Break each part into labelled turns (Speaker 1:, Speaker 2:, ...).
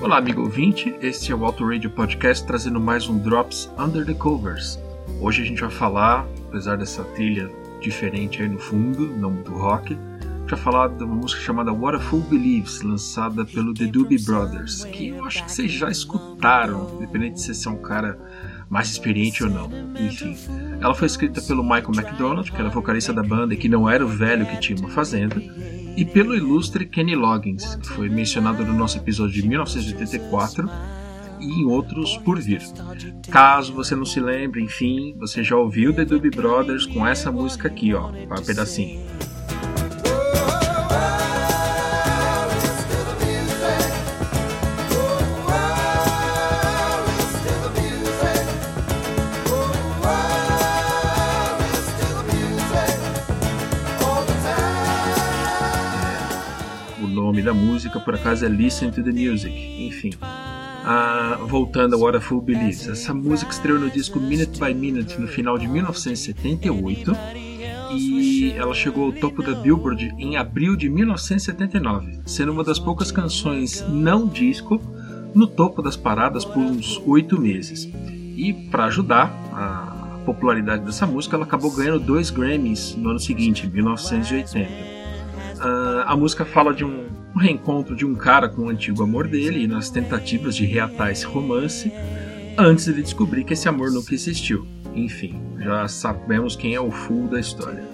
Speaker 1: Olá, amigo ouvinte. Este é o Auto Radio Podcast trazendo mais um Drops Under the Covers. Hoje a gente vai falar, apesar dessa trilha diferente aí no fundo, não do rock, para falar de uma música chamada What a Fool Believes, lançada pelo The Doobie Brothers, que eu acho que vocês já escutaram, independente de você ser um cara mais experiente ou não. Enfim, ela foi escrita pelo Michael McDonald, que era vocalista da banda e que não era o velho que tinha uma fazenda, e pelo ilustre Kenny Loggins, que foi mencionado no nosso episódio de 1984 e em outros por vir. Caso você não se lembre, enfim, você já ouviu The Doobie Brothers com essa música aqui, ó, um pedacinho. Nome da música, por acaso é Listen to the Music. Enfim. Ah, voltando a What a Fool Believes. Essa música estreou no disco Minute by Minute no final de 1978 e ela chegou ao topo da Billboard em abril de 1979, sendo uma das poucas canções não disco no topo das paradas por uns oito meses. E para ajudar a popularidade dessa música, ela acabou ganhando dois Grammys no ano seguinte, 1980. Uh, a música fala de um, um, reencontro de um cara com o antigo amor dele e nas tentativas de reatar esse romance antes de descobrir que esse amor nunca existiu. Enfim, já sabemos quem é o full da história.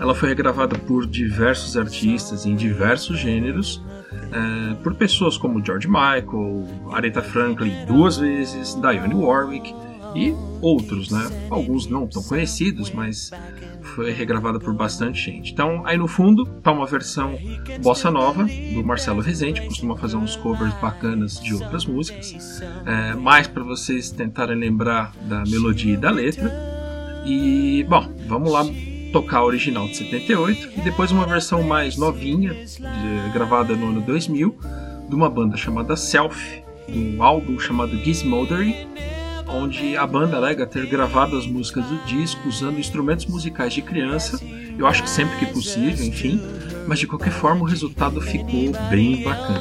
Speaker 1: Ela foi regravada por diversos artistas em diversos gêneros, uh, por pessoas como George Michael, Aretha Franklin duas vezes, Dionne Warwick e outros, né? Alguns não tão conhecidos, mas foi regravada por bastante gente. Então, aí no fundo tá uma versão bossa nova do Marcelo Rezende, costuma fazer uns covers bacanas de outras músicas, é, mais para vocês tentarem lembrar da melodia e da letra. E, bom, vamos lá tocar a original de 78 e depois uma versão mais novinha, de, gravada no ano 2000, de uma banda chamada Self, de um álbum chamado Gizmodery onde a banda alega ter gravado as músicas do disco usando instrumentos musicais de criança, eu acho que sempre que possível, enfim, mas de qualquer forma o resultado ficou bem bacana,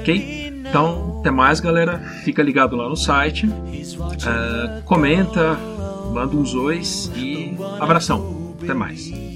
Speaker 1: ok? Então, até mais galera, fica ligado lá no site, uh, comenta, manda uns ois e abração, até mais.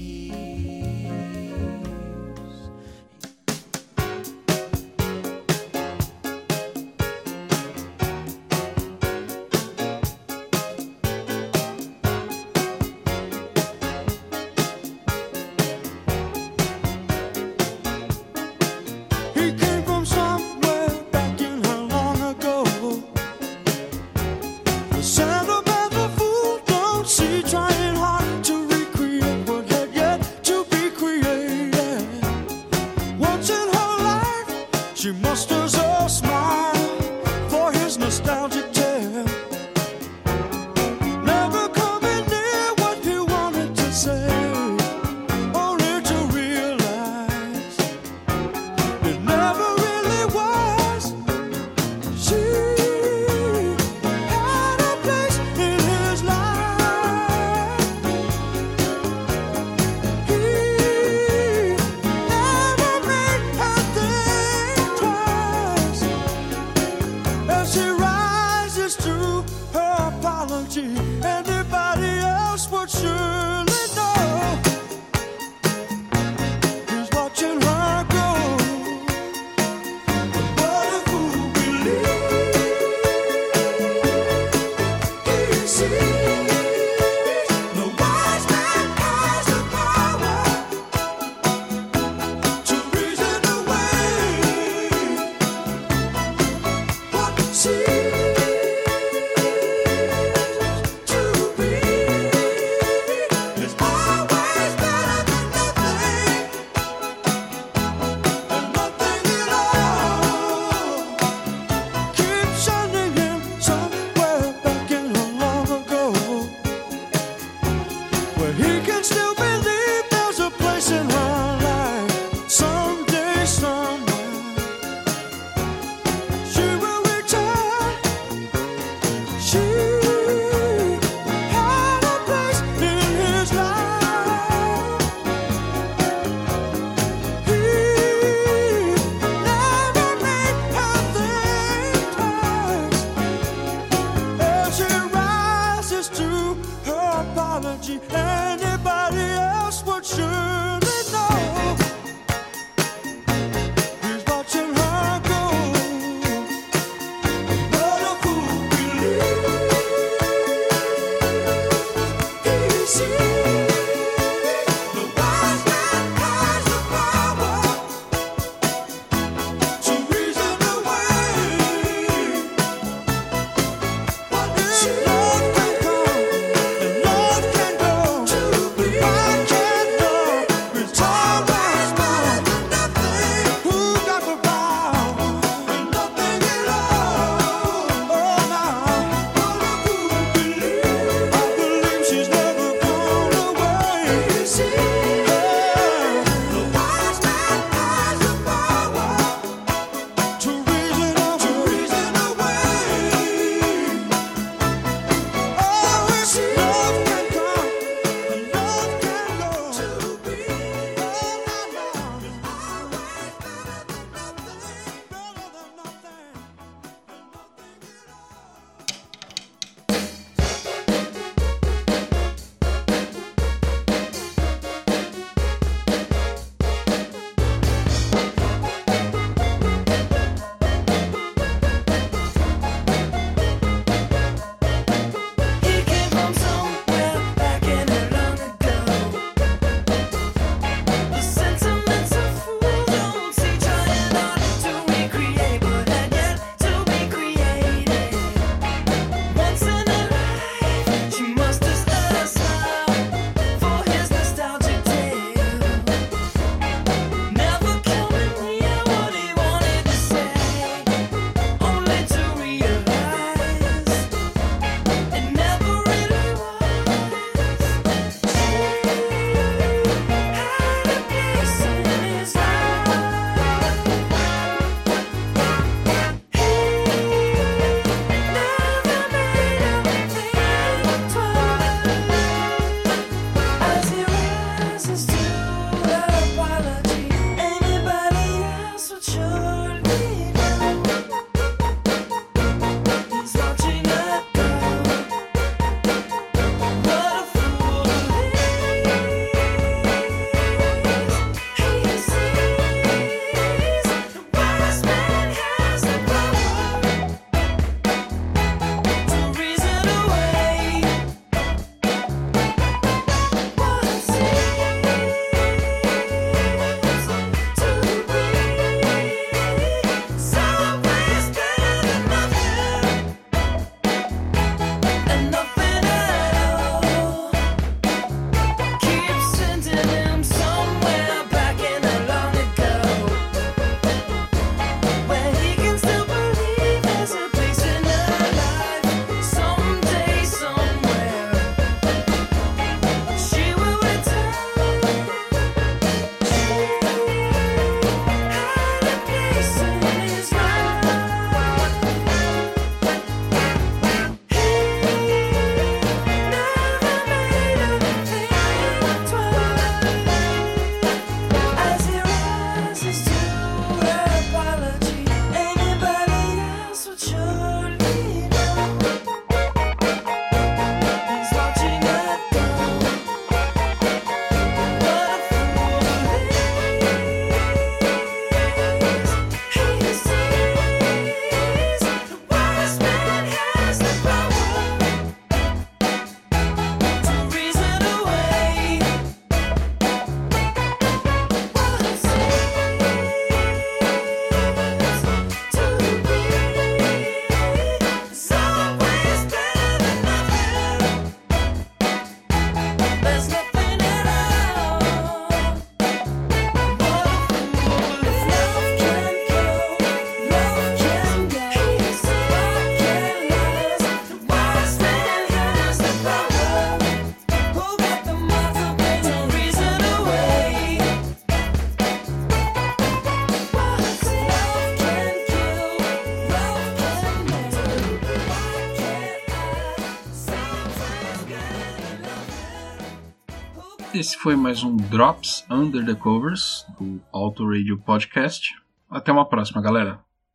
Speaker 1: Esse foi mais um Drops Under the Covers do Auto Radio Podcast. Até uma próxima, galera.